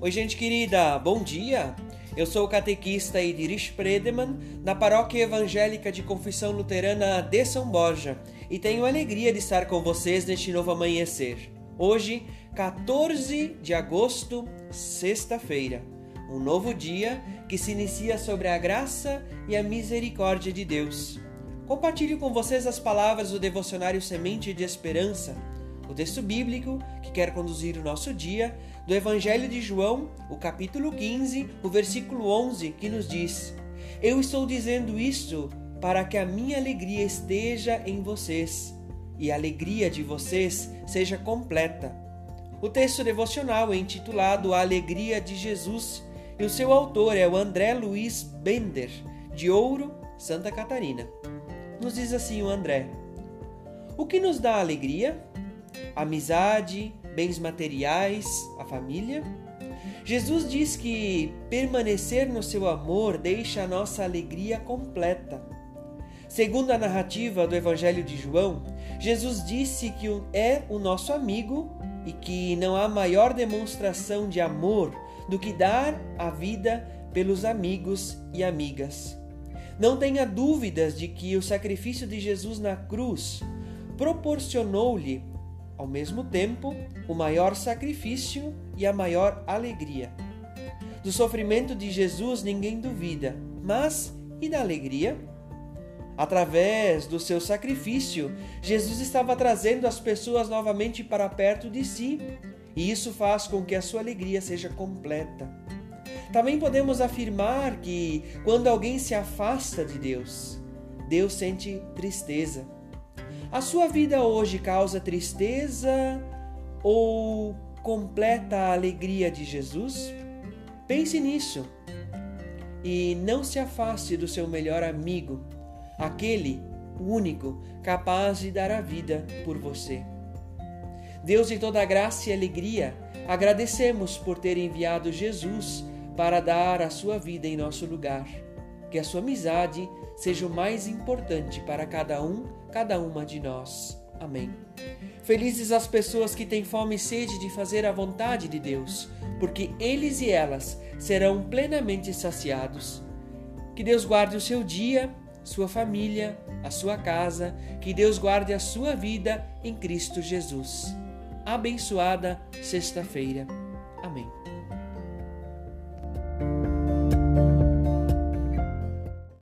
Oi, gente querida, bom dia! Eu sou o catequista Idris Predeman, da Paróquia Evangélica de Confissão Luterana de São Borja, e tenho alegria de estar com vocês neste novo amanhecer. Hoje, 14 de agosto, sexta-feira, um novo dia que se inicia sobre a graça e a misericórdia de Deus. Compartilho com vocês as palavras do devocionário Semente de Esperança o texto bíblico que quer conduzir o nosso dia do Evangelho de João, o capítulo 15, o versículo 11, que nos diz: Eu estou dizendo isto para que a minha alegria esteja em vocês e a alegria de vocês seja completa. O texto devocional é intitulado A Alegria de Jesus e o seu autor é o André Luiz Bender, de Ouro, Santa Catarina. Nos diz assim o André: O que nos dá alegria? Amizade, bens materiais, a família. Jesus diz que permanecer no seu amor deixa a nossa alegria completa. Segundo a narrativa do Evangelho de João, Jesus disse que é o nosso amigo e que não há maior demonstração de amor do que dar a vida pelos amigos e amigas. Não tenha dúvidas de que o sacrifício de Jesus na cruz proporcionou-lhe ao mesmo tempo, o maior sacrifício e a maior alegria. Do sofrimento de Jesus ninguém duvida, mas e da alegria? Através do seu sacrifício, Jesus estava trazendo as pessoas novamente para perto de si, e isso faz com que a sua alegria seja completa. Também podemos afirmar que quando alguém se afasta de Deus, Deus sente tristeza a sua vida hoje causa tristeza ou completa a alegria de Jesus? Pense nisso e não se afaste do seu melhor amigo, aquele único capaz de dar a vida por você. Deus de toda graça e alegria, agradecemos por ter enviado Jesus para dar a sua vida em nosso lugar. Que a sua amizade seja o mais importante para cada um, cada uma de nós. Amém. Felizes as pessoas que têm fome e sede de fazer a vontade de Deus, porque eles e elas serão plenamente saciados. Que Deus guarde o seu dia, sua família, a sua casa, que Deus guarde a sua vida em Cristo Jesus. Abençoada sexta-feira. Amém.